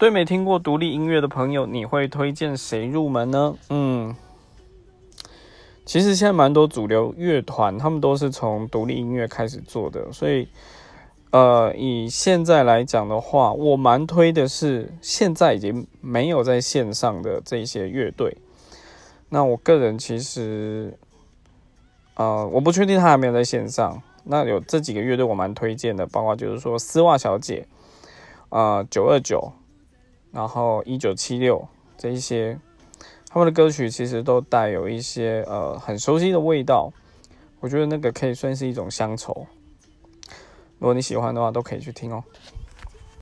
对没听过独立音乐的朋友，你会推荐谁入门呢？嗯，其实现在蛮多主流乐团，他们都是从独立音乐开始做的，所以，呃，以现在来讲的话，我蛮推的是现在已经没有在线上的这些乐队。那我个人其实，呃，我不确定他还没有在线上。那有这几个乐队我蛮推荐的，包括就是说丝袜小姐，啊，九二九。然后一九七六这一些，他们的歌曲其实都带有一些呃很熟悉的味道，我觉得那个可以算是一种乡愁。如果你喜欢的话，都可以去听哦。